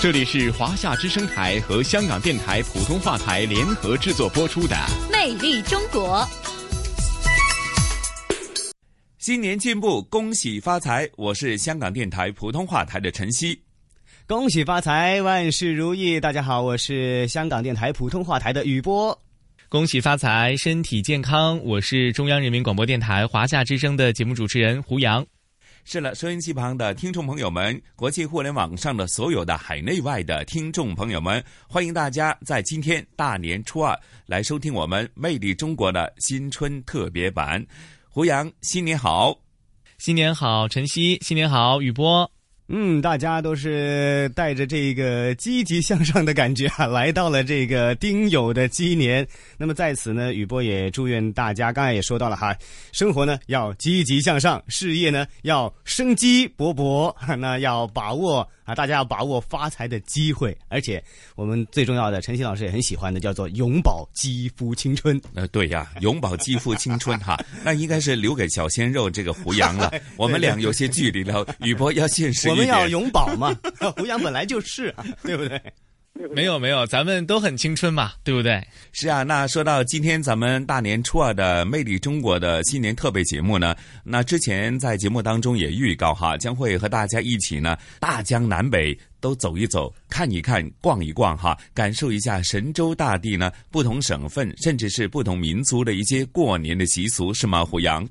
这里是华夏之声台和香港电台普通话台联合制作播出的《魅力中国》。新年进步，恭喜发财！我是香港电台普通话台的陈曦。恭喜发财，万事如意！大家好，我是香港电台普通话台的雨波。恭喜发财，身体健康！我是中央人民广播电台华夏之声的节目主持人胡杨。是了，收音机旁的听众朋友们，国际互联网上的所有的海内外的听众朋友们，欢迎大家在今天大年初二来收听我们《魅力中国》的新春特别版。胡杨，新年好！新年好，晨曦，新年好，雨波。嗯，大家都是带着这个积极向上的感觉啊，来到了这个丁酉的鸡年。那么在此呢，雨波也祝愿大家，刚才也说到了哈，生活呢要积极向上，事业呢要生机勃勃，那要把握啊，大家要把握发财的机会。而且我们最重要的，陈曦老师也很喜欢的，叫做永葆肌肤青春。呃，对呀，永葆肌肤青春哈，那应该是留给小鲜肉这个胡杨了。我们俩有些距离了，宇波要现实。我们要永葆嘛，胡杨本来就是，对不对？没有没有，咱们都很青春嘛，对不对？是啊，那说到今天咱们大年初二的《魅力中国》的新年特别节目呢，那之前在节目当中也预告哈，将会和大家一起呢，大江南北都走一走，看一看，逛一逛哈，感受一下神州大地呢不同省份甚至是不同民族的一些过年的习俗，是吗？胡杨。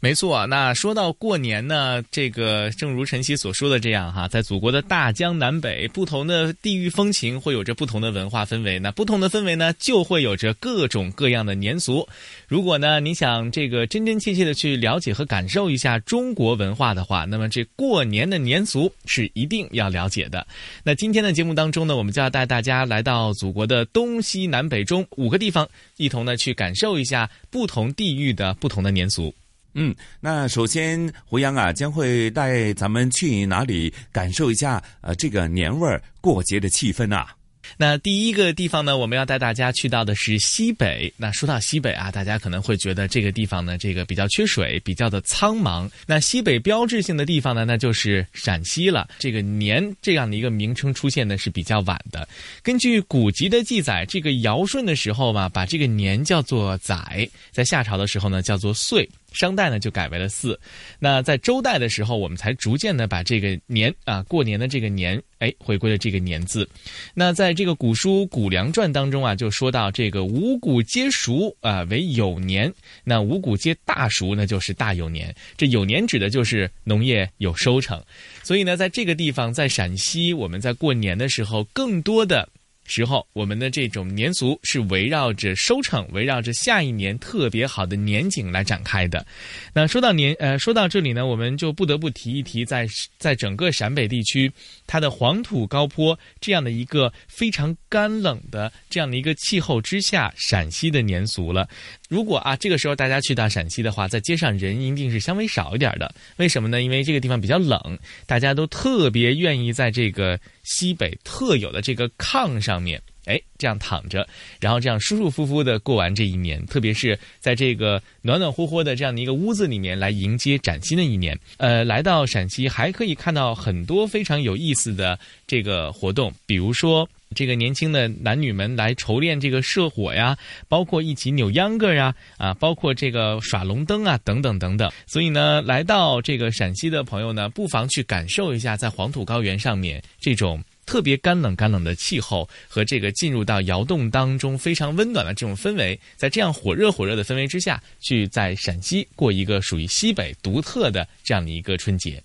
没错，那说到过年呢，这个正如晨曦所说的这样哈，在祖国的大江南北，不同的地域风情会有着不同的文化氛围，那不同的氛围呢，就会有着各种各样的年俗。如果呢，你想这个真真切切的去了解和感受一下中国文化的话，那么这过年的年俗是一定要了解的。那今天的节目当中呢，我们就要带大家来到祖国的东西南北中五个地方，一同呢去感受一下不同地域的不同的年俗。嗯，那首先胡杨啊将会带咱们去哪里感受一下呃这个年味儿过节的气氛啊？那第一个地方呢，我们要带大家去到的是西北。那说到西北啊，大家可能会觉得这个地方呢，这个比较缺水，比较的苍茫。那西北标志性的地方呢，那就是陕西了。这个年这样的一个名称出现呢是比较晚的。根据古籍的记载，这个尧舜的时候嘛，把这个年叫做载；在夏朝的时候呢，叫做岁。商代呢就改为了四，那在周代的时候，我们才逐渐的把这个年啊过年的这个年，哎回归了这个年字。那在这个古书《谷梁传》当中啊，就说到这个五谷皆熟啊为有年，那五谷皆大熟那就是大有年。这有年指的就是农业有收成，所以呢，在这个地方，在陕西，我们在过年的时候，更多的。时候，我们的这种年俗是围绕着收成，围绕着下一年特别好的年景来展开的。那说到年，呃，说到这里呢，我们就不得不提一提，在在整个陕北地区，它的黄土高坡这样的一个非常干冷的这样的一个气候之下，陕西的年俗了。如果啊，这个时候大家去到陕西的话，在街上人一定是稍微少一点的。为什么呢？因为这个地方比较冷，大家都特别愿意在这个西北特有的这个炕上面，哎，这样躺着，然后这样舒舒服服的过完这一年。特别是在这个暖暖和和的这样的一个屋子里面来迎接崭新的一年。呃，来到陕西还可以看到很多非常有意思的这个活动，比如说。这个年轻的男女们来筹练这个射火呀，包括一起扭秧歌呀，啊，包括这个耍龙灯啊，等等等等。所以呢，来到这个陕西的朋友呢，不妨去感受一下在黄土高原上面这种特别干冷干冷的气候和这个进入到窑洞当中非常温暖的这种氛围，在这样火热火热的氛围之下去在陕西过一个属于西北独特的这样的一个春节。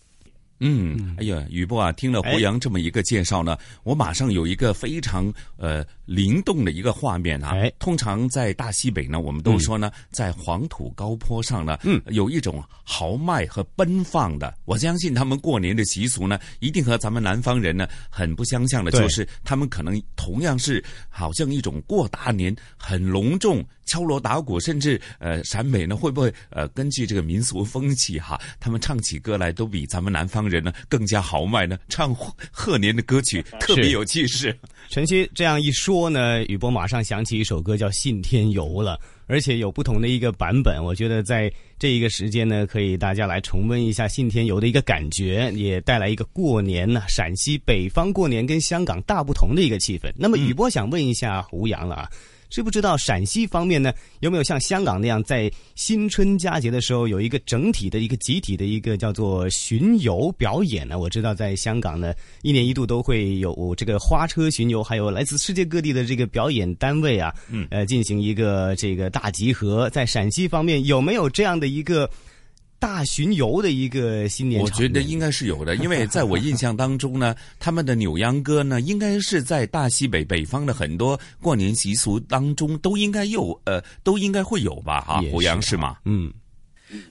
嗯，哎呀，雨波啊，听了胡杨这么一个介绍呢，我马上有一个非常呃灵动的一个画面啊。哎，通常在大西北呢，我们都说呢，在黄土高坡上呢，嗯，有一种豪迈和奔放的。我相信他们过年的习俗呢，一定和咱们南方人呢很不相像的，就是他们可能同样是好像一种过大年很隆重。敲锣打鼓，甚至呃，陕北呢会不会呃，根据这个民俗风气哈，他们唱起歌来都比咱们南方人呢更加豪迈呢？唱贺年的歌曲特别有气势。晨曦这样一说呢，雨波马上想起一首歌叫《信天游》了，而且有不同的一个版本。我觉得在这一个时间呢，可以大家来重温一下《信天游》的一个感觉，也带来一个过年呢，陕西北方过年跟香港大不同的一个气氛。那么雨波想问一下胡杨了啊。知不知道陕西方面呢，有没有像香港那样，在新春佳节的时候有一个整体的一个集体的一个叫做巡游表演呢？我知道在香港呢，一年一度都会有这个花车巡游，还有来自世界各地的这个表演单位啊，嗯，呃，进行一个这个大集合。在陕西方面有没有这样的一个？大巡游的一个新年，我觉得应该是有的，因为在我印象当中呢，他们的扭秧歌呢，应该是在大西北北方的很多过年习俗当中都应该有，呃，都应该会有吧？哈，胡杨是吗？嗯。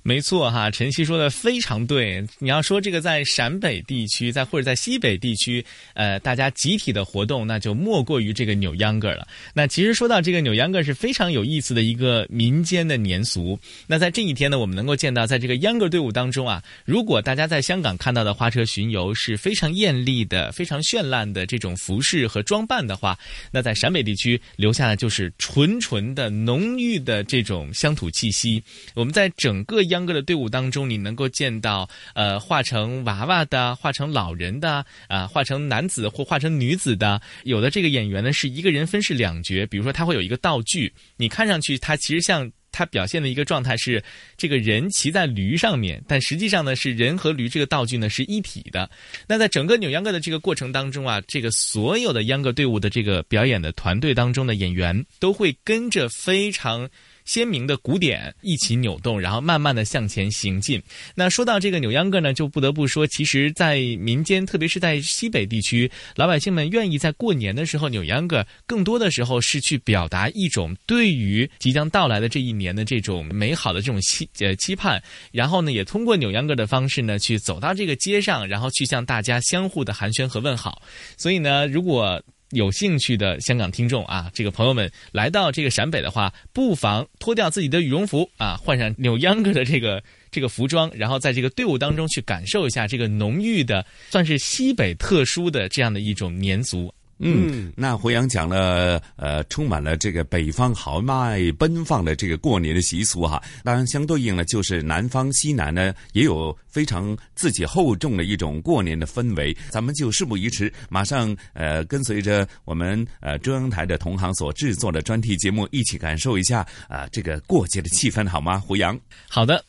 没错哈，晨曦说的非常对。你要说这个在陕北地区，在或者在西北地区，呃，大家集体的活动，那就莫过于这个扭秧歌了。那其实说到这个扭秧歌是非常有意思的一个民间的年俗。那在这一天呢，我们能够见到，在这个秧歌队伍当中啊，如果大家在香港看到的花车巡游是非常艳丽的、非常绚烂的这种服饰和装扮的话，那在陕北地区留下的就是纯纯的浓郁的这种乡土气息。我们在整各秧歌的队伍当中，你能够见到呃化成娃娃的，化成老人的，啊化成男子或化成女子的。有的这个演员呢是一个人分饰两角，比如说他会有一个道具，你看上去他其实像他表现的一个状态是这个人骑在驴上面，但实际上呢是人和驴这个道具呢是一体的。那在整个扭秧歌的这个过程当中啊，这个所有的秧歌队伍的这个表演的团队当中的演员都会跟着非常。鲜明的鼓点一起扭动，然后慢慢的向前行进。那说到这个扭秧歌呢，就不得不说，其实，在民间，特别是在西北地区，老百姓们愿意在过年的时候扭秧歌，更多的时候是去表达一种对于即将到来的这一年的这种美好的这种期呃期盼。然后呢，也通过扭秧歌的方式呢，去走到这个街上，然后去向大家相互的寒暄和问好。所以呢，如果有兴趣的香港听众啊，这个朋友们来到这个陕北的话，不妨脱掉自己的羽绒服啊，换上扭秧歌的这个 这个服装，然后在这个队伍当中去感受一下这个浓郁的，算是西北特殊的这样的一种年俗。嗯，那胡杨讲了，呃，充满了这个北方豪迈奔放的这个过年的习俗哈。当然，相对应呢，就是南方西南呢也有非常自己厚重的一种过年的氛围。咱们就事不宜迟，马上呃，跟随着我们呃中央台的同行所制作的专题节目，一起感受一下啊这个过节的气氛，好吗？胡杨，好的。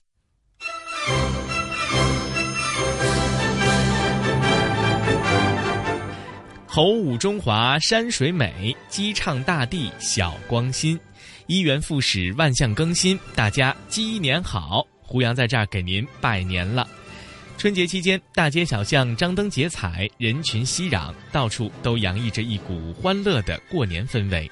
猴舞中华山水美，鸡唱大地晓光新，一元复始万象更新，大家鸡年好！胡杨在这儿给您拜年了。春节期间，大街小巷张灯结彩，人群熙攘，到处都洋溢着一股欢乐的过年氛围。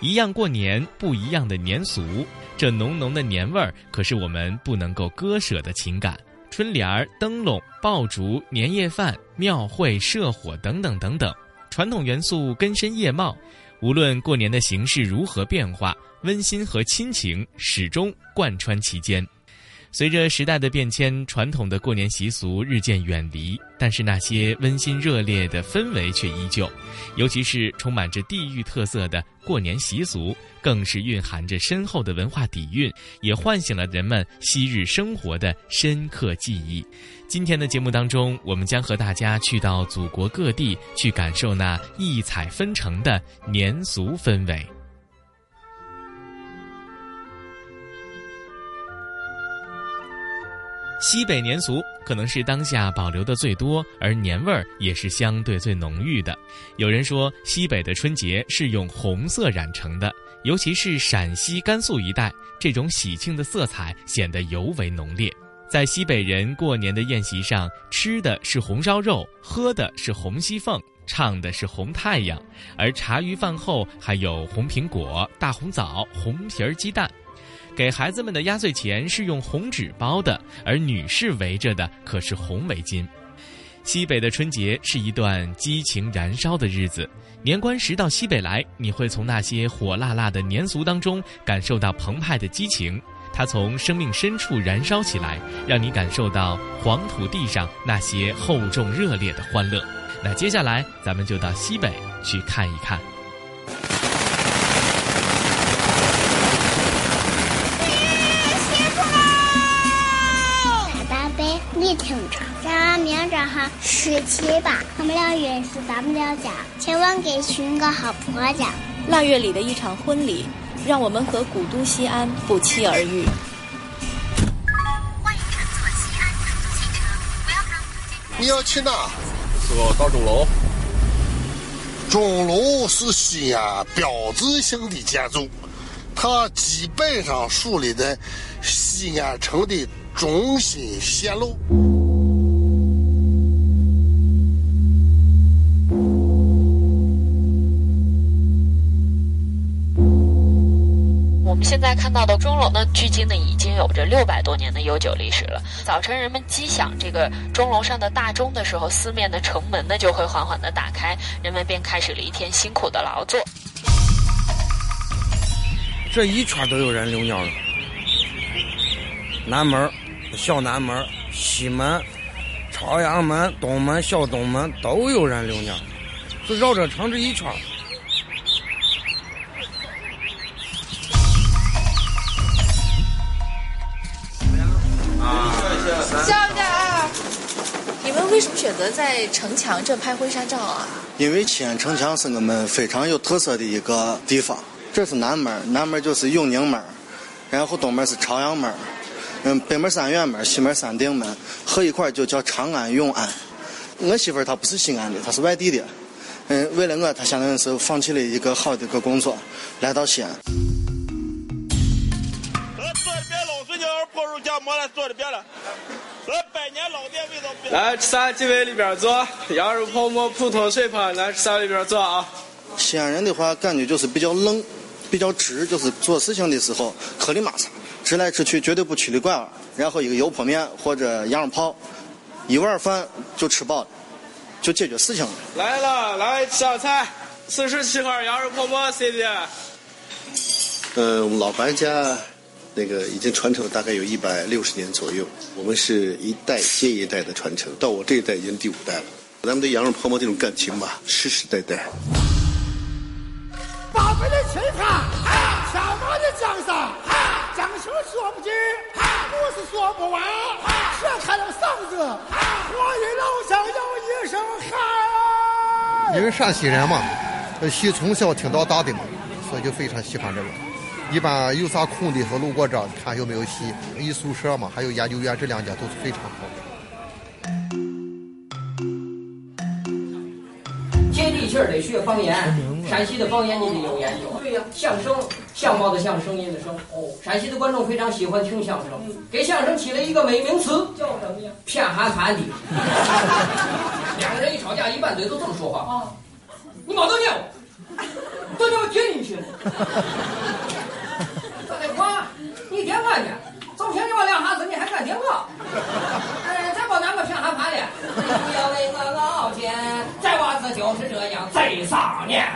一样过年，不一样的年俗，这浓浓的年味儿可是我们不能够割舍的情感。春联儿、灯笼、爆竹、年夜饭、庙会、社火等等等等。传统元素根深叶茂，无论过年的形式如何变化，温馨和亲情始终贯穿其间。随着时代的变迁，传统的过年习俗日渐远离，但是那些温馨热烈的氛围却依旧。尤其是充满着地域特色的过年习俗，更是蕴含着深厚的文化底蕴，也唤醒了人们昔日生活的深刻记忆。今天的节目当中，我们将和大家去到祖国各地，去感受那异彩纷呈的年俗氛围。西北年俗可能是当下保留的最多，而年味儿也是相对最浓郁的。有人说，西北的春节是用红色染成的，尤其是陕西、甘肃一带，这种喜庆的色彩显得尤为浓烈。在西北人过年的宴席上，吃的是红烧肉，喝的是红西凤，唱的是红太阳，而茶余饭后还有红苹果、大红枣、红皮儿鸡蛋。给孩子们的压岁钱是用红纸包的，而女士围着的可是红围巾。西北的春节是一段激情燃烧的日子。年关时到西北来，你会从那些火辣辣的年俗当中感受到澎湃的激情，它从生命深处燃烧起来，让你感受到黄土地上那些厚重热烈的欢乐。那接下来，咱们就到西北去看一看。你听着，咱明早上十七八，他们俩认识咱们俩家，千万给寻个好婆家。腊月里的一场婚礼，让我们和古都西安不期而遇。欢迎乘坐西安成都汽车，不要靠近。你要去哪？说到钟楼。钟楼是西安标志性的建筑，它基本上树立在西安城的。中心线路。现在看到的钟楼呢，距今呢已经有着六百多年的悠久历史了。早晨人们击响这个钟楼上的大钟的时候，四面的城门呢就会缓缓的打开，人们便开始了一天辛苦的劳作。这一圈都有人留鸟了，南门。小南门、西门、朝阳门、东门、小东门都有人留鸟，就绕着城这一圈。为什么选择在城墙这拍婚纱照啊？因为西安城墙是我们非常有特色的一个地方。这是南门，南门就是永宁门，然后东门是朝阳门。嗯，北门三院门，西门三定门，合一块就叫长安永安。我媳妇儿她不是西安的，她是外地的。嗯，为了我，她相当于是放弃了一个好的个工作，来到西安。来，三几位里边坐，羊肉泡馍、普通水盆，来三里边坐啊。西安人的话，感觉就是比较愣，比较直，就是做事情的时候颗粒马撒。直来直去绝对不曲里拐弯，然后一个油泼面或者羊肉泡，一碗饭就吃饱了，就解决事情了。来了，来上菜，四十七号羊肉泡馍，谢谢。呃，我们老白家那个已经传承了大概有一百六十年左右，我们是一代接一代的传承，到我这一代已经第五代了。咱们对羊肉泡馍这种感情吧，世世代代。宝贝的青菜，小马的江山。讲声说不尽，故事说不完，扯开了嗓子，我的老乡有一声喊。因为陕西人嘛，喜从小听到大的嘛，所以就非常喜欢这个。一般有啥空的时候路过这，看有没有戏。一宿舍嘛，还有研究院这两家都是非常好的。接地气儿得学方言，陕西的方言你得有研究。对呀，相声。相貌的相，声音的声。哦，陕西的观众非常喜欢听相声，给相声起了一个美名词，叫什么呀？偏寒寒的。两个人一吵架，一拌嘴都这么说话。啊，你毛都念我，都叫我听你去。你点我去，走前你我两下子，你还敢顶我？哎，再把两 个偏寒怕的，不要为我老天，再娃子就是这样贼丧年。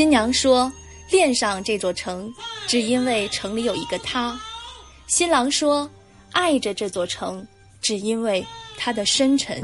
新娘说：“恋上这座城，只因为城里有一个他。”新郎说：“爱着这座城，只因为它的深沉。”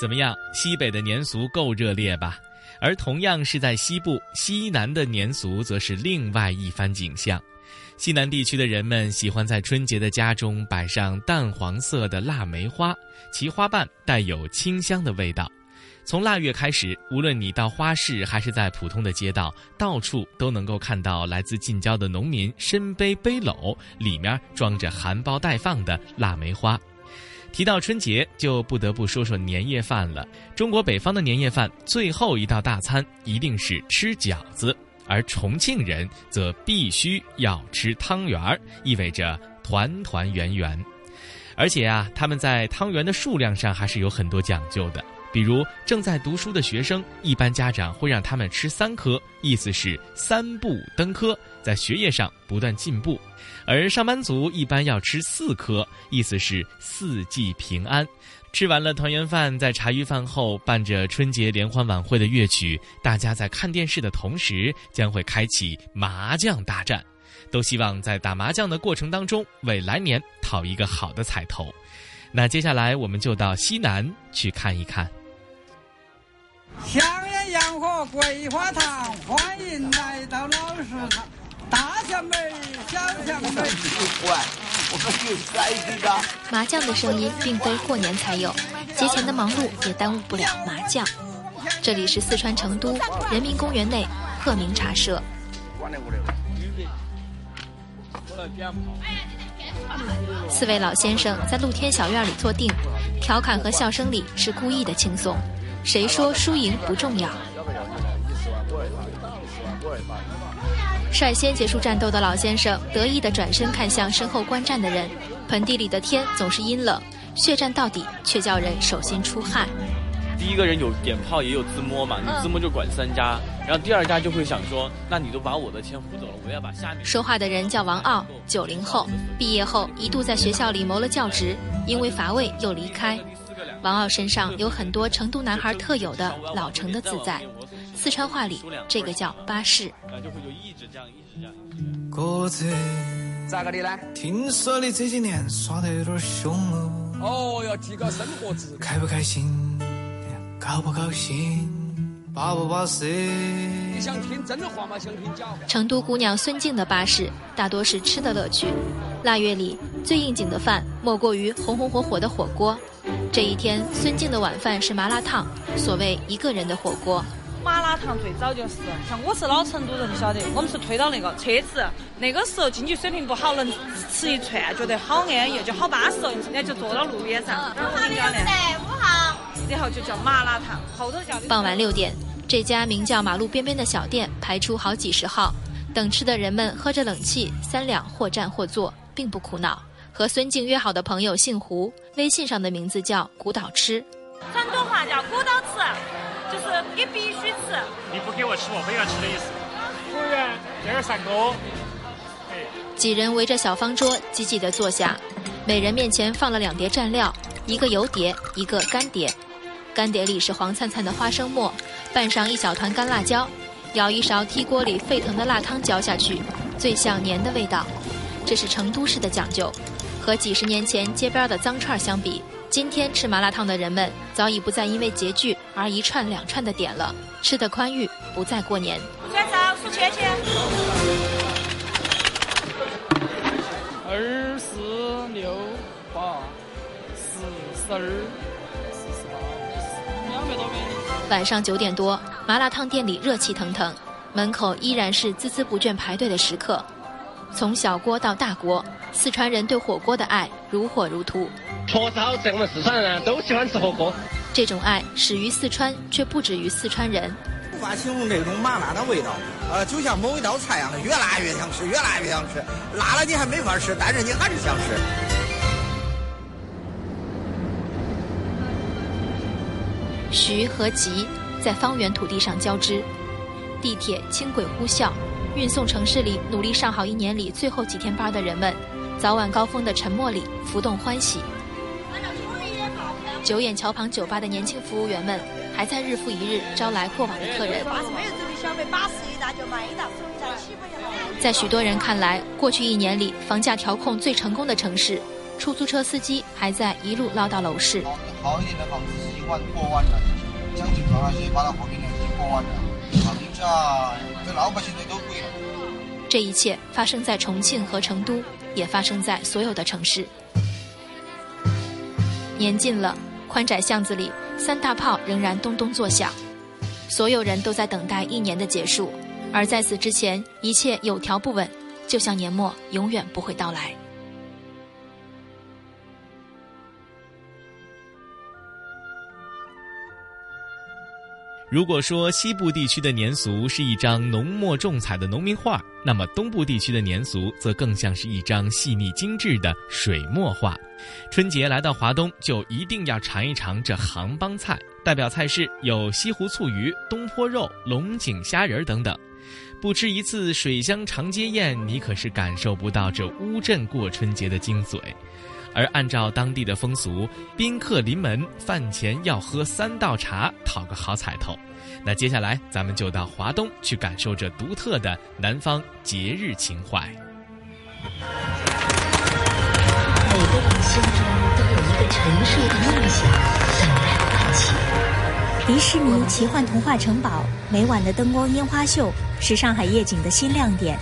怎么样？西北的年俗够热烈吧？而同样是在西部，西南的年俗则是另外一番景象。西南地区的人们喜欢在春节的家中摆上淡黄色的腊梅花，其花瓣带有清香的味道。从腊月开始，无论你到花市还是在普通的街道，到处都能够看到来自近郊的农民身背背篓，里面装着含苞待放的腊梅花。提到春节，就不得不说说年夜饭了。中国北方的年夜饭最后一道大餐一定是吃饺子，而重庆人则必须要吃汤圆儿，意味着团团圆圆。而且啊，他们在汤圆的数量上还是有很多讲究的。比如正在读书的学生，一般家长会让他们吃三颗，意思是三步登科，在学业上不断进步；而上班族一般要吃四颗，意思是四季平安。吃完了团圆饭，在茶余饭后伴着春节联欢晚会的乐曲，大家在看电视的同时，将会开启麻将大战，都希望在打麻将的过程当中，为来年讨一个好的彩头。那接下来我们就到西南去看一看。香烟洋火桂花糖，欢迎来到老市场。大香梅，小香梅。麻将的声音并非过年才有，节前的忙碌也耽误不了麻将。这里是四川成都人民公园内鹤鸣茶社。四位老先生在露天小院里坐定，调侃和笑声里是故意的轻松。谁说输赢不重要？率先结束战斗的老先生得意地转身看向身后观战的人。盆地里的天总是阴冷，血战到底却叫人手心出汗。第一个人有点炮也有自摸嘛，你自摸就管三家，然后第二家就会想说，那你都把我的钱胡走了，我要把下面。说话的人叫王傲，九零后，毕业后一度在学校里谋了教职，因为乏味又离开。王傲身上有很多成都男孩特有的老成的自在，四川话里这个叫巴适。哥子，咋个的呢？听说你这几年耍得有点凶哦。哦，要提高生活质量。开不开心？高不高兴？巴不巴适？你想听真话吗？想听假话？成都姑娘孙静的巴士大多是吃的乐趣。腊月里最应景的饭莫过于红红火火的火锅。这一天，孙静的晚饭是麻辣烫，所谓一个人的火锅。麻辣烫最早就是，像我是老成都人，晓得，我们是推到那个车子，那个时候经济水平不好，能吃一串，觉得好安逸，就好巴适，人家就坐到路边上。五号两五号，然后就叫麻辣烫，后头叫。傍晚六点，这家名叫马路边边的小店排出好几十号，等吃的人们喝着冷气，三两或站或坐，并不苦恼。和孙静约好的朋友姓胡，微信上的名字叫古岛吃。成都话叫古岛吃，就是你必须吃。你不给我吃，我非要吃的意思。服务员，这儿三个。几人围着小方桌挤挤的坐下，每人面前放了两碟蘸料，一个油碟，一个干碟。干碟里是黄灿灿的花生末，拌上一小团干辣椒，舀一勺踢锅里沸腾的辣汤浇下去，最像年的味道。这是成都市的讲究。和几十年前街边的脏串相比，今天吃麻辣烫的人们早已不再因为拮据而一串两串的点了，吃的宽裕，不再过年。算账，数钱钱。二四六八四十二四十八，两百多元。晚上九点多，麻辣烫店里热气腾腾，门口依然是孜孜不倦排队的食客，从小锅到大锅。四川人对火锅的爱如火如荼，确实好吃。我们四川人都喜欢吃火锅。这种爱始于四川，却不止于四川人。无法形容那种麻辣的味道，呃，就像某一道菜一样的，越辣越想吃，越辣越想吃。辣了你还没法吃，但是你还是想吃。徐和吉在方圆土地上交织，地铁轻轨呼啸。运送城市里努力上好一年里最后几天班的人们，早晚高峰的沉默里浮动欢喜。九眼桥旁酒吧的年轻服务员们，还在日复一日招来过往的客人。在许多人看来，过去一年里房价调控最成功的城市，出租车司机还在一路唠叨楼市。好一点的房子是一万过万的，将近那些八大和平的已经过万的，房价这老百姓的都贵了。这一切发生在重庆和成都，也发生在所有的城市。年近了，宽窄巷子里三大炮仍然咚咚作响，所有人都在等待一年的结束，而在此之前，一切有条不紊，就像年末永远不会到来。如果说西部地区的年俗是一张浓墨重彩的农民画，那么东部地区的年俗则更像是一张细腻精致的水墨画。春节来到华东，就一定要尝一尝这杭帮菜。代表菜式有西湖醋鱼、东坡肉、龙井虾仁等等。不吃一次水乡长街宴，你可是感受不到这乌镇过春节的精髓。而按照当地的风俗，宾客临门，饭前要喝三道茶，讨个好彩头。那接下来，咱们就到华东去感受这独特的南方节日情怀。每个人心中都有一个沉睡的梦想，等待唤起。迪士尼奇幻童话城堡每晚的灯光烟花秀是上海夜景的新亮点。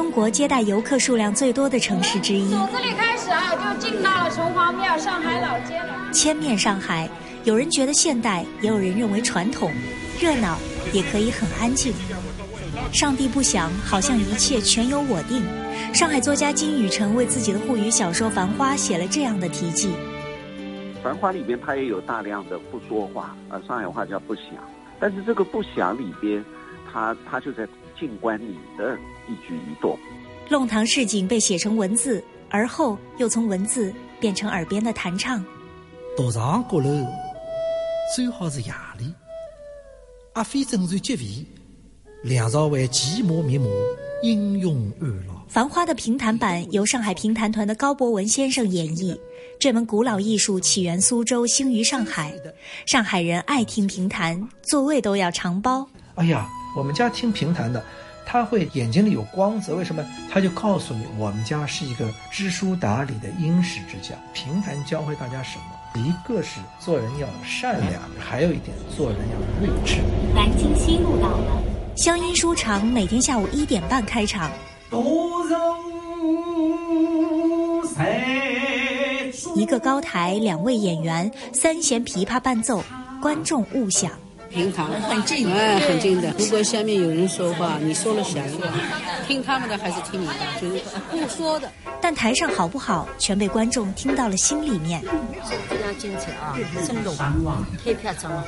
中国接待游客数量最多的城市之一。从这里开始啊，就进到了城隍庙上海老街了。千面上海，有人觉得现代，也有人认为传统，热闹也可以很安静。上帝不想，好像一切全由我定。上海作家金宇澄为自己的沪语小说《繁花》写了这样的题记：《繁花》里边它也有大量的不说话，呃，上海话叫不想，但是这个不想里边，它它就在静观你的。一举一动，弄堂市井被写成文字，而后又从文字变成耳边的弹唱。独上阁楼，最好是夜里。阿飞正在结尾，梁朝伟寂寞密码，英勇安老。繁花的评弹版由上海评弹团的高博文先生演绎。这门古老艺术起源苏州，兴于上海。上海人爱听评弹，座位都要长包。哎呀，我们家听评弹的。他会眼睛里有光泽，为什么？他就告诉你，我们家是一个知书达理的殷实之家。平凡教会大家什么？一个是做人要善良，还有一点做人要睿智。南京西路到了，湘音书场每天下午一点半开场。一个高台，两位演员，三弦琵琶伴奏，观众勿响。平常很近，哎，很近的。如果下面有人说话，你说了响一个，听他们的还是听你的？就是不说的。但台上好不好，全被观众听到了心里面。非常精彩啊，生动，配票真好，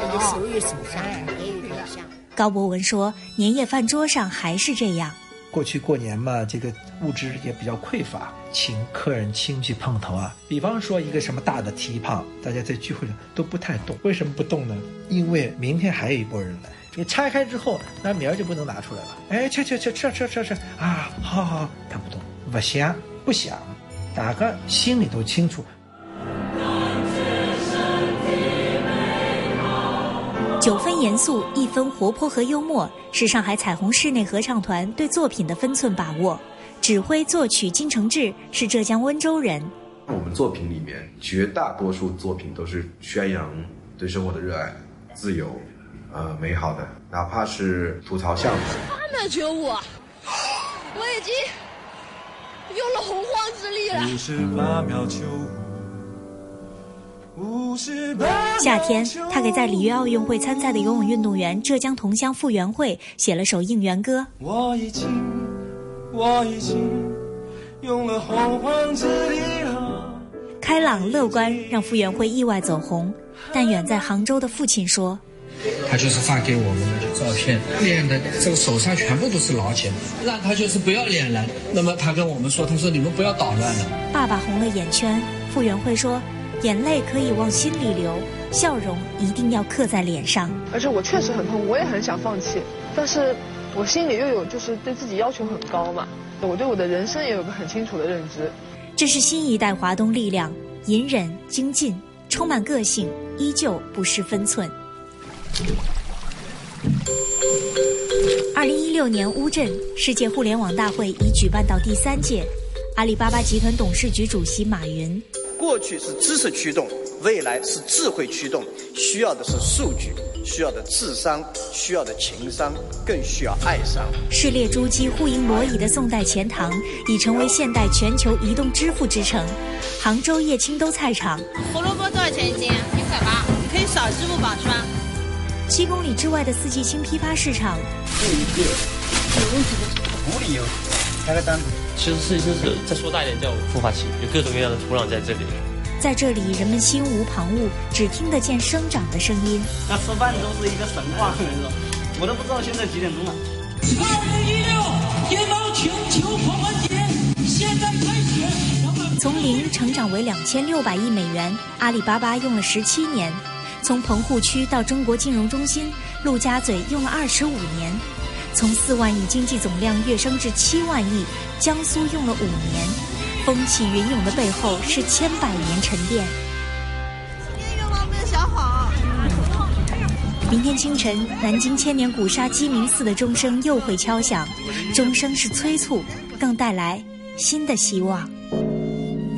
感觉手语手上也有点像。高博文说：“年夜饭桌上还是这样。”过去过年嘛，这个物质也比较匮乏，请客人亲戚碰头啊。比方说一个什么大的提胖，大家在聚会上都不太动。为什么不动呢？因为明天还有一拨人来，你拆开之后，那明儿就不能拿出来了。哎，吃吃吃吃吃吃吃啊！好好好，他不动，不想不想，大家心里都清楚。严肃，一分活泼和幽默，是上海彩虹室内合唱团对作品的分寸把握。指挥作曲金承志是浙江温州人。我们作品里面绝大多数作品都是宣扬对生活的热爱、自由、呃美好的，哪怕是吐槽相声。他们觉悟，我已经用了洪荒之力了。五十八秒九夏天，他给在里约奥运会参赛的游泳运动员浙江同乡傅园慧写了首应援歌。我已经，我已经用了洪荒之力了。开朗乐观让傅园慧意外走红，但远在杭州的父亲说：“他就是发给我们的照片，练的这个手上全部都是老茧，让他就是不要脸了。那么他跟我们说，他说你们不要捣乱了。”爸爸红了眼圈，傅园慧说。眼泪可以往心里流，笑容一定要刻在脸上。而且我确实很痛，我也很想放弃，但是我心里又有就是对自己要求很高嘛。我对我的人生也有个很清楚的认知。这是新一代华东力量，隐忍精进，充满个性，依旧不失分寸。二零一六年乌镇世界互联网大会已举办到第三届，阿里巴巴集团董事局主席马云。过去是知识驱动，未来是智慧驱动，需要的是数据，需要的智商，需要的情商，更需要爱商。视列珠玑、互银裸椅的宋代钱塘，已成为现代全球移动支付之城。杭州叶青都菜场，胡萝卜多少钱一斤？一块八，你可以扫支付宝是吗？七公里之外的四季青批发市场。这一个有问题的土里有，开个单。其实是，就是再说大一点叫孵化器，有各种各样的土壤在这里。在这里，人们心无旁骛，只听得见生长的声音。那吃饭都是一个神话，我都不知道现在几点钟了。二零一六夜猫全球狂欢节现在开始。从零成长为两千六百亿美元，阿里巴巴用了十七年。从棚户区到中国金融中心，陆家嘴用了二十五年；从四万亿经济总量跃升至七万亿，江苏用了五年。风起云涌的背后是千百年沉淀。今天愿望变小好。明天清晨，南京千年古刹鸡鸣寺的钟声又会敲响，钟声是催促，更带来新的希望。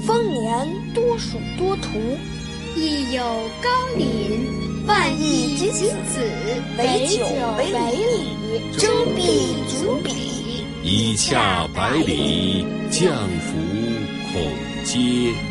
丰年多属多图。亦有高邻，万亿之子，为酒为礼，周必足彼。以洽百里，降服恐皆。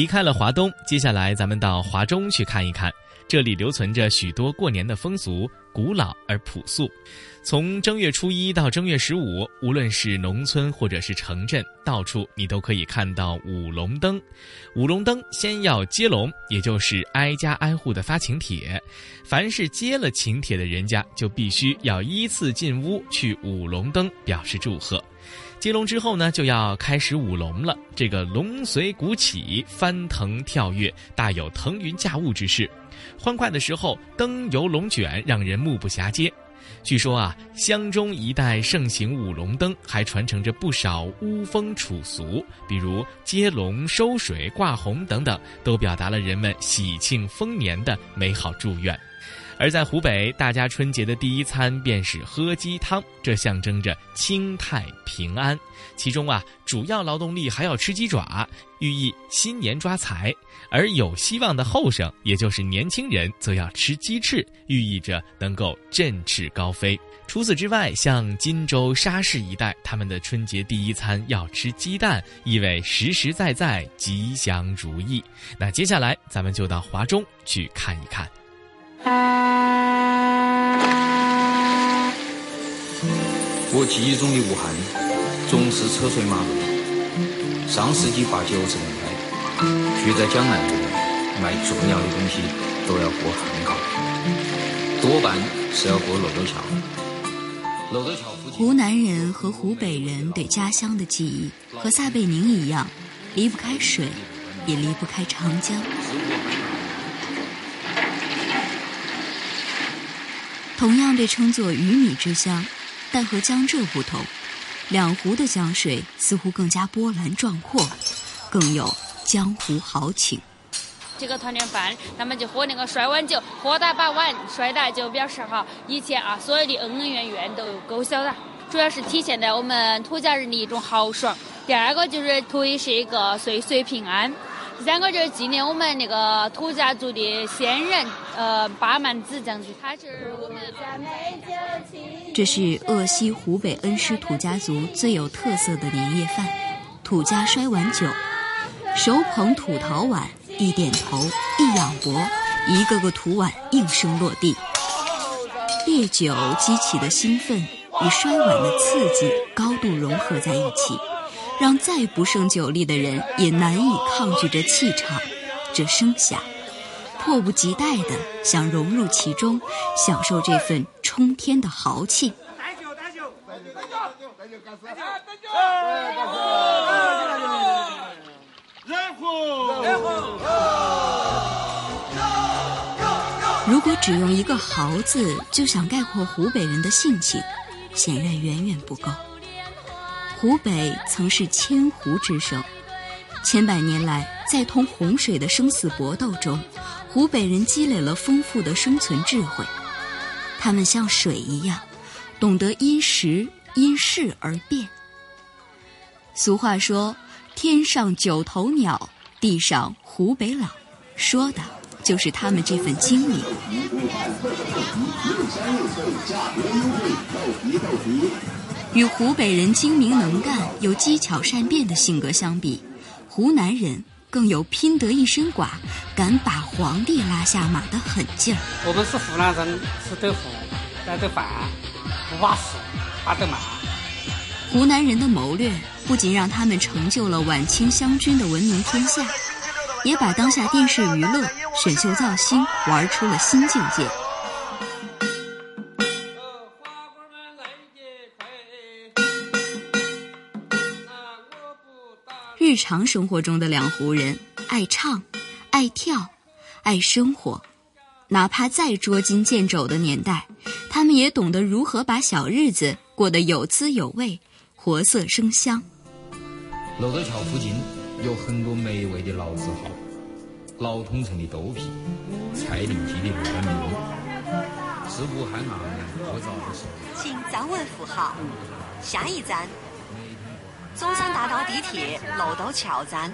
离开了华东，接下来咱们到华中去看一看。这里留存着许多过年的风俗，古老而朴素。从正月初一到正月十五，无论是农村或者是城镇，到处你都可以看到舞龙灯。舞龙灯先要接龙，也就是挨家挨户的发请帖。凡是接了请帖的人家，就必须要依次进屋去舞龙灯，表示祝贺。接龙之后呢，就要开始舞龙了。这个龙随鼓起，翻腾跳跃，大有腾云驾雾之势。欢快的时候，灯游龙卷，让人目不暇接。据说啊，湘中一带盛行舞龙灯，还传承着不少巫风楚俗，比如接龙、收水、挂红等等，都表达了人们喜庆丰年的美好祝愿。而在湖北，大家春节的第一餐便是喝鸡汤，这象征着清泰平安。其中啊，主要劳动力还要吃鸡爪，寓意新年抓财；而有希望的后生，也就是年轻人，则要吃鸡翅，寓意着能够振翅高飞。除此之外，像荆州、沙市一带，他们的春节第一餐要吃鸡蛋，意味实实在在吉祥如意。那接下来，咱们就到华中去看一看。我记忆中的武汉总是车水马龙。上世纪八九十年代，住在江南的人买重要的东西都要过汉口，多半是要过郦州桥。郦州桥附近。湖南人和湖北人对家乡的记忆，和撒贝宁一样，离不开水，也离不开长江。同样被称作鱼米之乡，但和江浙不同，两湖的江水似乎更加波澜壮阔，更有江湖豪情。这个团年饭，他们就喝那个摔碗酒，喝大把碗，摔大就表示哈，以前啊所有的恩恩怨怨都勾销了，主要是体现在我们土家人的一种豪爽。第二个就是图的是一个岁岁平安。第三个就是纪念我们那个土家族的先人，呃，巴曼子这样子。他是我们。这是鄂西湖北恩施土家族最有特色的年夜饭，土家摔碗酒，手捧土陶碗，一点头，一仰脖，一个个土碗应声落地。烈酒激起的兴奋与摔碗的刺激高度融合在一起。让再不胜酒力的人也难以抗拒这气场，这声响，迫不及待地想融入其中，享受这份冲天的豪气。如果只用一个“豪”字就想概括湖北人的性情，显然远远不够。湖北曾是千湖之省，千百年来，在同洪水的生死搏斗中，湖北人积累了丰富的生存智慧。他们像水一样，懂得因时因势而变。俗话说：“天上九头鸟，地上湖北佬”，说的就是他们这份精明。与湖北人精明能干、有机巧善变的性格相比，湖南人更有拼得一身剐、敢把皇帝拉下马的狠劲儿。我们是湖南人，吃豆腐，带豆饭，不怕死，怕得慢。湖南人的谋略不仅让他们成就了晚清湘军的闻名天下，也把当下电视娱乐、选秀造星玩出了新境界。日常生活中的两湖人爱唱、爱跳、爱生活，哪怕再捉襟见肘的年代，他们也懂得如何把小日子过得有滋有味、活色生香。郦州桥附近有很多美味的老字号，老通城的豆皮、蔡林记的乱米，是武汉人过早的时候。请站稳扶好，下一站。中山大道地铁六道桥站，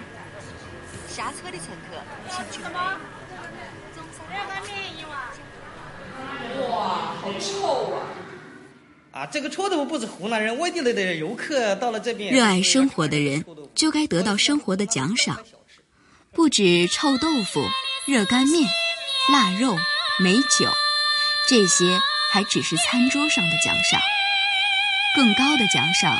下车的乘客请准备。哇，好臭啊！啊，这个臭豆腐不是湖南人，外地来的游客到了这边。热爱生活的人就该得到生活的奖赏。不止臭豆腐、热干面、腊肉、美酒，这些还只是餐桌上的奖赏。更高的奖赏，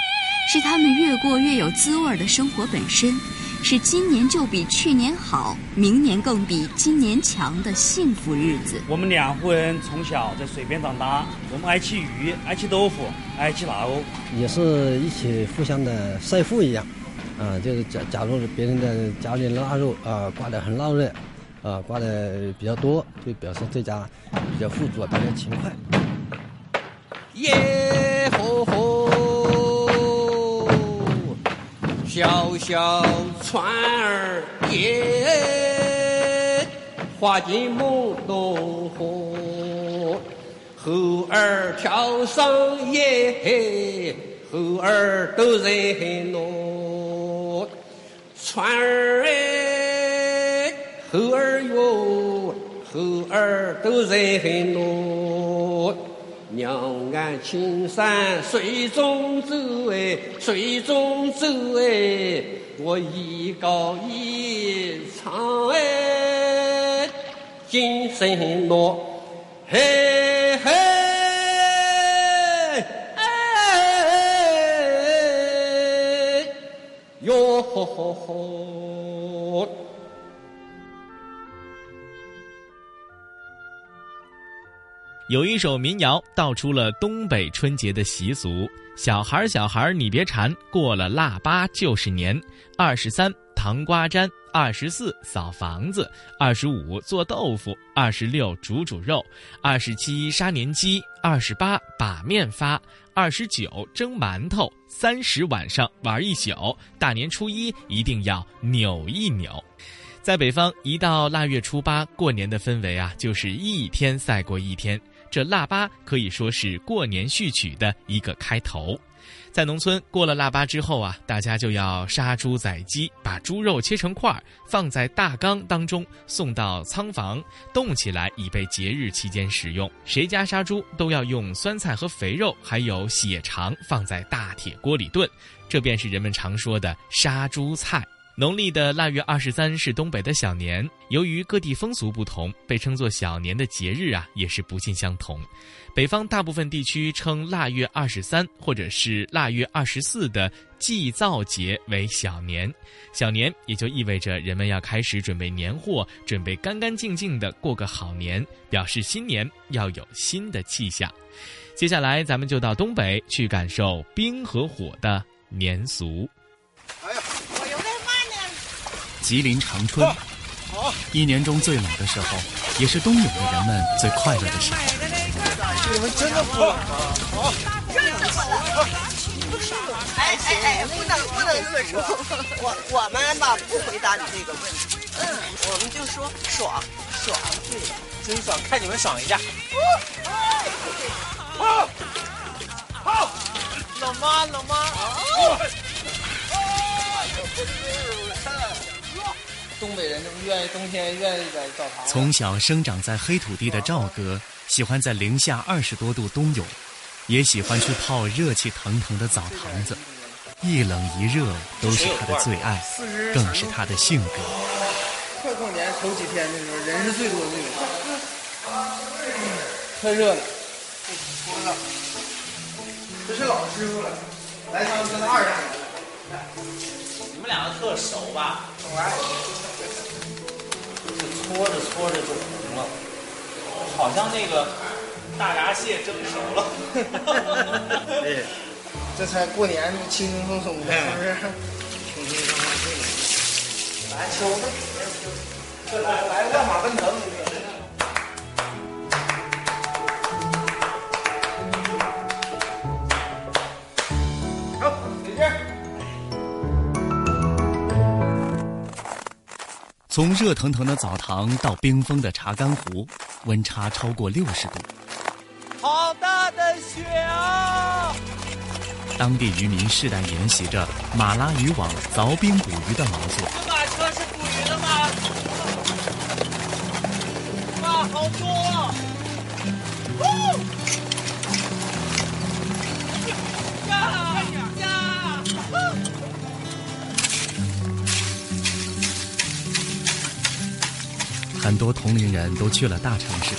是他们越过越有滋味的生活本身，是今年就比去年好，明年更比今年强的幸福日子。我们两户人从小在水边长大，我们爱吃鱼，爱吃豆腐，爱吃腊肉，也是一起互相的晒富一样。啊，就是假假如别人的家里腊肉啊挂的很闹热，啊挂的比较多，就表示这家比较富足，比较勤快。耶小小船儿耶，划进梦东河，猴儿跳上耶，猴儿都人多，船儿哎，猴儿哟，猴儿都人多。两岸青山水中走哎，水中走哎，我一高一长哎，精神多，嘿嘿，有一首民谣道出了东北春节的习俗：小孩儿小孩儿你别馋，过了腊八就是年。二十三糖瓜粘，二十四扫房子，二十五做豆腐，二十六煮煮肉，二十七杀年鸡，二十八把面发，二十九蒸馒头，三十晚上玩一宿，大年初一一定要扭一扭。在北方，一到腊月初八，过年的氛围啊，就是一天赛过一天。这腊八可以说是过年序曲的一个开头。在农村，过了腊八之后啊，大家就要杀猪宰鸡，把猪肉切成块儿，放在大缸当中，送到仓房冻起来，以备节日期间使用。谁家杀猪都要用酸菜和肥肉，还有血肠放在大铁锅里炖，这便是人们常说的杀猪菜。农历的腊月二十三是东北的小年，由于各地风俗不同，被称作小年的节日啊也是不尽相同。北方大部分地区称腊月二十三或者是腊月二十四的祭灶节为小年，小年也就意味着人们要开始准备年货，准备干干净净的过个好年，表示新年要有新的气象。接下来咱们就到东北去感受冰和火的年俗。哎呀吉林长春，一年中最冷的时候，也是冬泳的人们最快乐的时候。你们真的不冷吗？啊，真的不冷。哎哎哎，不能不能这么说。我我们吧不回答你这个问题。嗯，我们就说爽爽，对，真爽，看你们爽一下。好，好，冷吗？冷吗？东北人这不愿意冬天愿意在澡堂。从小生长在黑土地的赵哥，喜欢在零下二十多度冬泳，也喜欢去泡热气腾腾的澡堂子，一冷一热都是他的最爱，更是他的性格。快过年头几天的时候，人是最多的那个。太热了。这是老师傅了，来他们跟他二十年了。你们两个特熟吧？来。搓着搓着就红了，好像那个大闸蟹蒸熟了。对，这才过年轻轻松松的，是不是？轻轻松松的。来，抽吧，这来来个万马奔腾。从热腾腾的澡堂到冰封的查干湖，温差超过六十度。好大的雪啊！当地渔民世代沿袭着马拉渔网凿冰捕鱼的劳作。很多同龄人都去了大城市，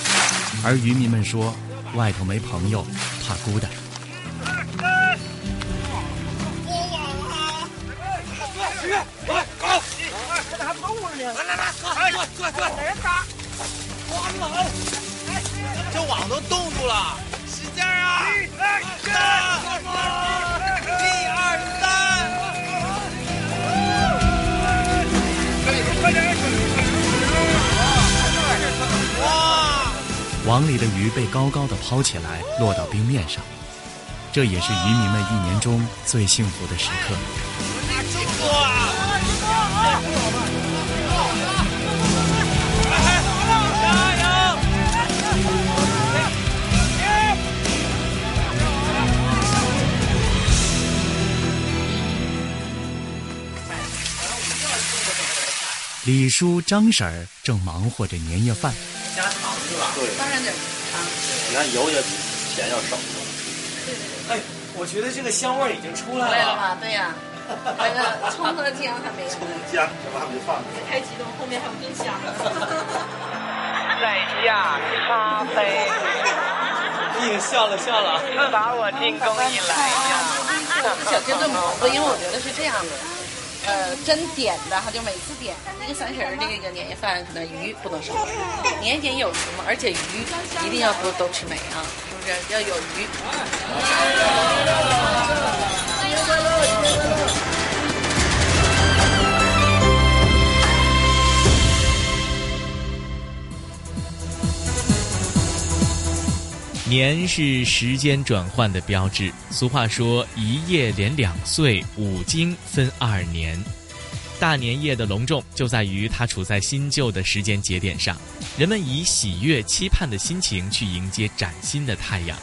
而渔民们说，外头没朋友，怕孤单。拖网啊来来来，来，过过过，来人打！哇，你好！这网都冻住了，使劲啊！一、二、网里的鱼被高高的抛起来，落到冰面上，这也是渔民们一年中最幸福的时刻。李叔、张婶儿正忙活着年夜饭，是吧？对，当然得糖。你看油也比钱要少。哎，我觉得这个香味已经出来了。吧？对呀。那个葱和姜还没有。葱姜什么还没放？太激动，后面还有冰箱。在家咖啡。你笑了笑了。自打我进公益来呀。小跟着蘑菇，因为我觉得是这样的。呃，真点的，哈就每次点那个三婶儿那个年夜饭，可能鱼不能少，年年有余嘛，而且鱼一定要都都吃美啊，是不是？要有鱼。年是时间转换的标志。俗话说：“一夜连两岁，五更分二年。”大年夜的隆重就在于它处在新旧的时间节点上，人们以喜悦期盼的心情去迎接崭新的太阳。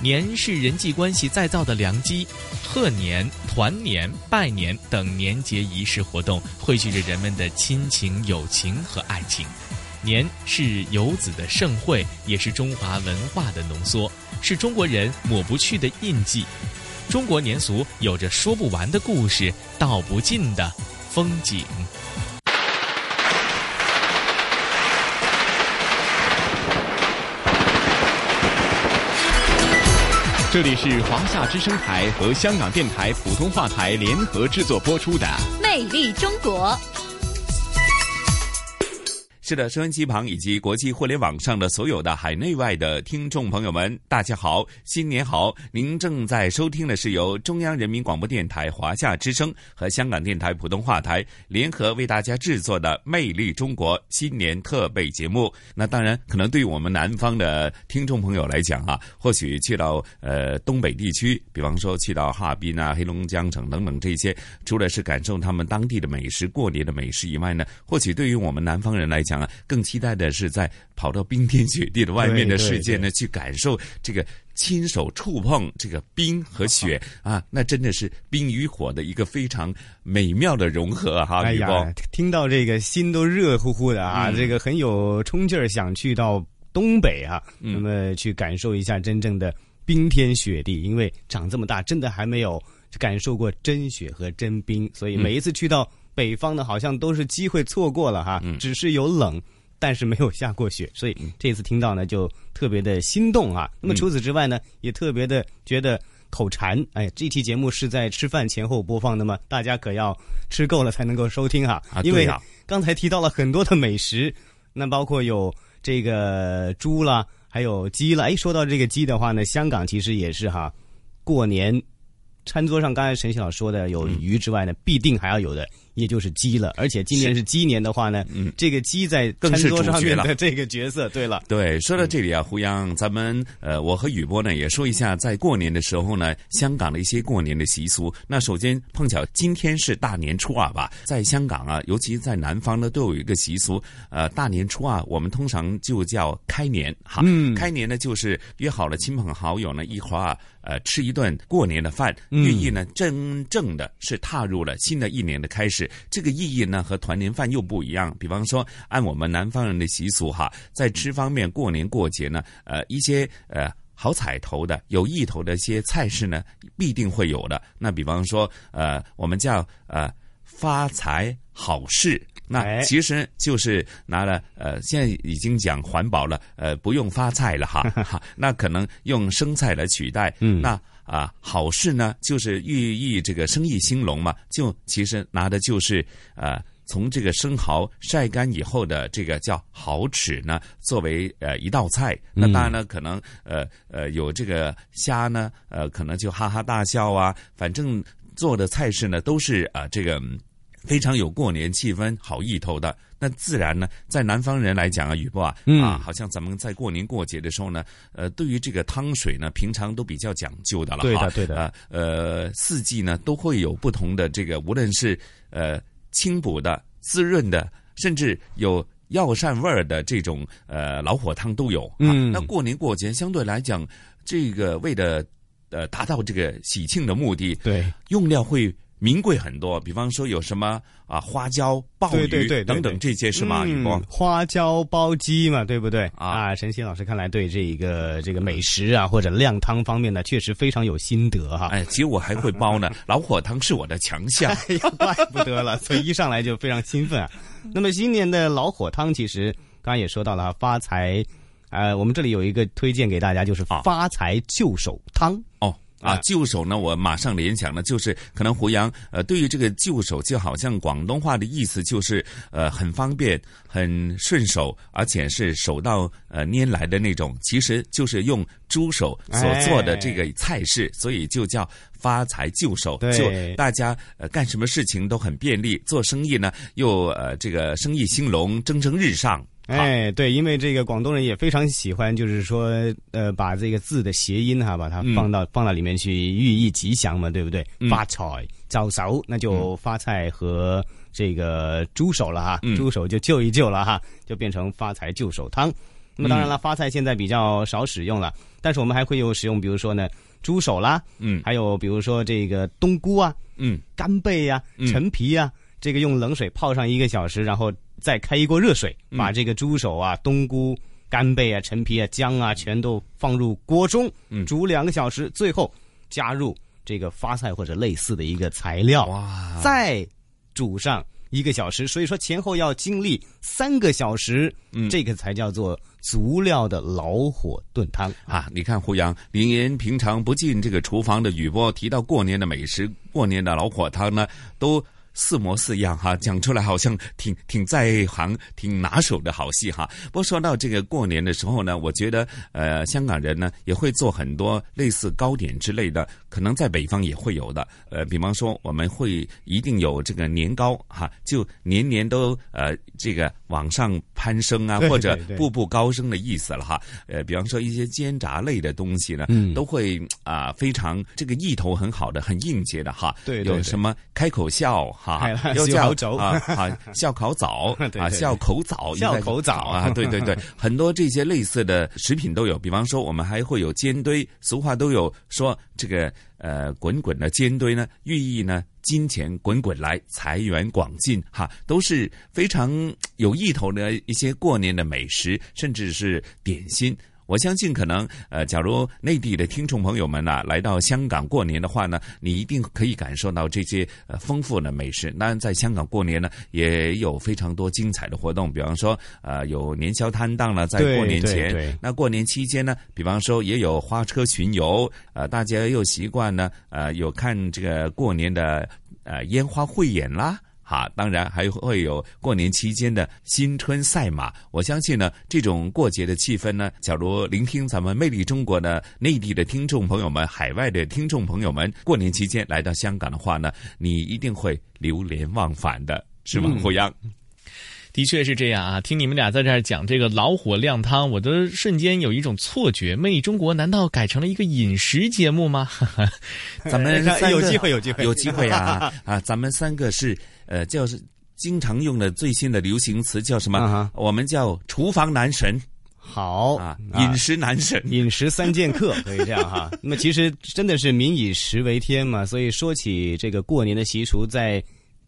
年是人际关系再造的良机，贺年、团年、拜年等年节仪式活动汇聚着人们的亲情、友情和爱情。年是游子的盛会，也是中华文化的浓缩，是中国人抹不去的印记。中国年俗有着说不完的故事，道不尽的风景。这里是华夏之声台和香港电台普通话台联合制作播出的《魅力中国》。是的，收音机旁以及国际互联网上的所有的海内外的听众朋友们，大家好，新年好！您正在收听的是由中央人民广播电台华夏之声和香港电台普通话台联合为大家制作的《魅力中国》新年特备节目。那当然，可能对于我们南方的听众朋友来讲啊，或许去到呃东北地区，比方说去到哈尔滨啊、黑龙江省等等这些，除了是感受他们当地的美食、过年的美食以外呢，或许对于我们南方人来讲，更期待的是在跑到冰天雪地的外面的世界呢，去感受这个亲手触碰这个冰和雪啊，那真的是冰与火的一个非常美妙的融合哈。哎呀，听到这个心都热乎乎的啊，这个很有冲劲儿，想去到东北啊，那么去感受一下真正的冰天雪地。因为长这么大，真的还没有感受过真雪和真冰，所以每一次去到。北方呢，好像都是机会错过了哈，只是有冷，但是没有下过雪，所以这次听到呢就特别的心动啊。那么除此之外呢，也特别的觉得口馋。哎，这期节目是在吃饭前后播放的吗？大家可要吃够了才能够收听哈。因为刚才提到了很多的美食，那包括有这个猪啦，还有鸡啦。哎，说到这个鸡的话呢，香港其实也是哈，过年餐桌上刚才陈晓说的有鱼之外呢，必定还要有的。也就是鸡了，而且今年是鸡年的话呢，嗯，这个鸡在餐桌上面的。这个角色，对了，对，说到这里啊，胡杨，咱们呃，我和雨波呢也说一下，在过年的时候呢，香港的一些过年的习俗。那首先碰巧今天是大年初二吧，在香港啊，尤其在南方呢，都有一个习俗，呃，大年初二我们通常就叫开年哈，嗯，开年呢就是约好了亲朋好友呢一块儿呃吃一顿过年的饭，寓意呢真正的是踏入了新的一年的开始。这个意义呢和团年饭又不一样。比方说，按我们南方人的习俗哈，在吃方面，过年过节呢，呃，一些呃好彩头的、有意头的一些菜式呢，必定会有的。那比方说，呃，我们叫呃发财好事。那其实就是拿了呃，现在已经讲环保了，呃，不用发菜了哈，哈，那可能用生菜来取代。嗯，那啊，好事呢，就是寓意这个生意兴隆嘛，就其实拿的就是呃，从这个生蚝晒干以后的这个叫蚝豉呢，作为呃一道菜。那当然呢，可能呃呃有这个虾呢，呃，可能就哈哈大笑啊，反正做的菜式呢都是啊这个。非常有过年气氛、好意头的，那自然呢，在南方人来讲啊，雨波啊，啊，好像咱们在过年过节的时候呢，呃，对于这个汤水呢，平常都比较讲究的了，对的，对的，呃，四季呢都会有不同的这个，无论是呃清补的、滋润的，甚至有药膳味儿的这种呃老火汤都有。嗯，那过年过节相对来讲，这个为了呃达到这个喜庆的目的，对，用料会。名贵很多，比方说有什么啊花椒、鲍鱼等等这些是吗？嗯花椒煲鸡嘛，对不对啊？陈曦老师看来对这个这个美食啊或者靓汤方面呢，确实非常有心得哈。哎，其实我还会煲呢，老火汤是我的强项，怪不得了，所以一上来就非常兴奋啊。那么新年的老火汤，其实刚刚也说到了发财，呃，我们这里有一个推荐给大家，就是发财救手汤哦。啊，旧手呢？我马上联想呢就是可能胡杨呃，对于这个旧手，就好像广东话的意思就是呃很方便、很顺手，而且是手到呃拈来的那种。其实就是用猪手所做的这个菜式，所以就叫发财旧手。就大家呃干什么事情都很便利，做生意呢又呃这个生意兴隆、蒸蒸日上。哎，对，因为这个广东人也非常喜欢，就是说，呃，把这个字的谐音哈，把它放到放到里面去，寓意吉祥嘛，对不对？发财，早熟，那就发菜和这个猪手了哈，猪手就救一救了哈，就变成发财救手汤。那么当然了，发菜现在比较少使用了，但是我们还会有使用，比如说呢，猪手啦，嗯，还有比如说这个冬菇啊，嗯，干贝呀，陈皮呀，这个用冷水泡上一个小时，然后。再开一锅热水，把这个猪手啊、冬菇、干贝啊、陈皮啊、姜啊，全都放入锅中，煮两个小时，最后加入这个发菜或者类似的一个材料，再煮上一个小时。所以说前后要经历三个小时，这个才叫做足料的老火炖汤啊！你看胡杨，您平常不进这个厨房的雨波，提到过年的美食、过年的老火汤呢，都。似模似样哈，讲出来好像挺挺在行、挺拿手的好戏哈。不过说到这个过年的时候呢，我觉得呃，香港人呢也会做很多类似糕点之类的，可能在北方也会有的。呃，比方说我们会一定有这个年糕哈，就年年都呃这个往上攀升啊，或者步步高升的意思了哈。呃，比方说一些煎炸类的东西呢，都会啊非常这个意头很好的、很应节的哈。对，有什么开口笑。哈，又叫啊，好笑口枣啊，笑口枣，笑口枣啊，对对对，很多这些类似的食品都有。比方说，我们还会有煎堆，俗话都有说这个呃，滚滚的煎堆呢，寓意呢金钱滚滚来，财源广进，哈，都是非常有意头的一些过年的美食，甚至是点心。我相信，可能呃，假如内地的听众朋友们呢来到香港过年的话呢，你一定可以感受到这些呃丰富的美食。当然，在香港过年呢，也有非常多精彩的活动，比方说呃有年宵摊档了，在过年前。那过年期间呢，比方说也有花车巡游，呃，大家又习惯呢，呃，有看这个过年的呃烟花汇演啦。啊，当然还会有过年期间的新春赛马。我相信呢，这种过节的气氛呢，假如聆听咱们《魅力中国》的内地的听众朋友们、海外的听众朋友们，过年期间来到香港的话呢，你一定会流连忘返的，是吗？胡杨，的确是这样啊！听你们俩在这儿讲这个老火靓汤，我都瞬间有一种错觉，《魅力中国》难道改成了一个饮食节目吗？咱们有机会，有机会，有机会啊！啊，咱们三个是。呃，就是经常用的最新的流行词叫什么？我们叫厨房男神，好啊，饮食男神，饮食三剑客 可以这样哈。那么其实真的是民以食为天嘛，所以说起这个过年的习俗，在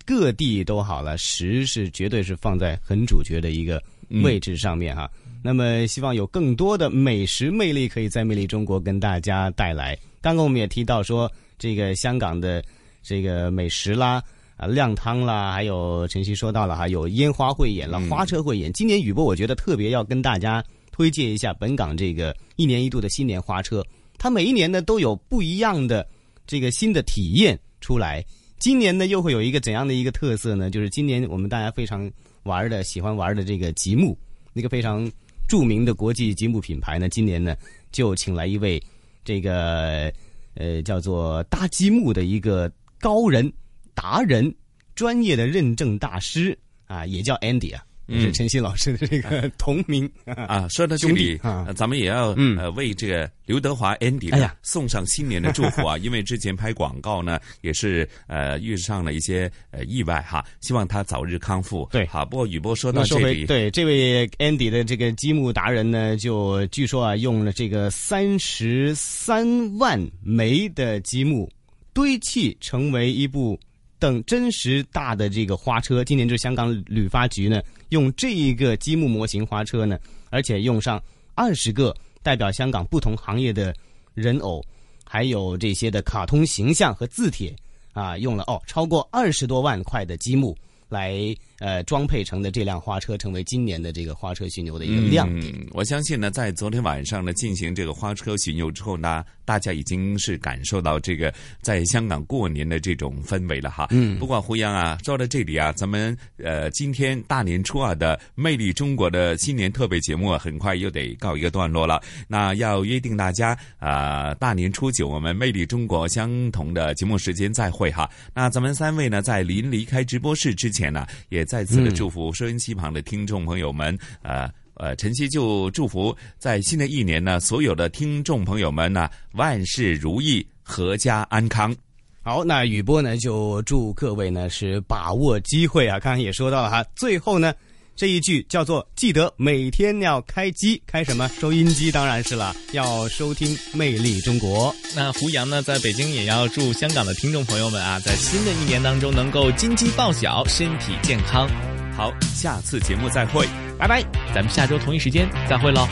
各地都好了，食是绝对是放在很主角的一个位置上面哈。那么希望有更多的美食魅力可以在魅力中国跟大家带来。刚刚我们也提到说，这个香港的这个美食啦。啊靓汤啦，还有晨曦说到了哈，有烟花汇演了，花车汇演。今年雨波我觉得特别要跟大家推荐一下本港这个一年一度的新年花车，它每一年呢都有不一样的这个新的体验出来。今年呢又会有一个怎样的一个特色呢？就是今年我们大家非常玩的、喜欢玩的这个积木，那个非常著名的国际积木品牌呢，今年呢就请来一位这个呃叫做搭积木的一个高人达人、专业的认证大师啊，也叫 Andy 啊。也是陈曦老师的这个同名 啊。说到这里，咱们也要呃为这个刘德华 Andy 哎呀送上新年的祝福啊！因为之前拍广告呢，也是呃遇上了一些呃意外哈，希望他早日康复。对，好。不过雨波说到这里，对这位 Andy 的这个积木达人呢，就据说啊，用了这个三十三万枚的积木堆砌成为一部等真实大的这个花车。今年就是香港旅发局呢，用这一个积木模型花车呢，而且用上二十个代表香港不同行业的人偶，还有这些的卡通形象和字帖啊，用了哦超过二十多万块的积木。来呃装配成的这辆花车，成为今年的这个花车巡游的一个亮点。嗯。我相信呢，在昨天晚上呢进行这个花车巡游之后呢，大家已经是感受到这个在香港过年的这种氛围了哈。嗯。不过胡杨啊，说到这里啊，咱们呃今天大年初二的《魅力中国》的新年特别节目很快又得告一个段落了。那要约定大家啊，大年初九我们《魅力中国》相同的节目时间再会哈。那咱们三位呢，在临离开直播室之前呢，也再次的祝福收音机旁的听众朋友们，呃呃，晨曦就祝福在新的一年呢，所有的听众朋友们呢，万事如意，阖家安康。好，那雨波呢就祝各位呢是把握机会啊！刚刚也说到了哈，最后呢这一句叫做记得每天要开机，开什么？收音机当然是了，要收听《魅力中国》。那胡杨呢，在北京也要祝香港的听众朋友们啊，在新的一年当中能够金鸡报晓，身体健康。好，下次节目再会，拜拜，咱们下周同一时间再会喽。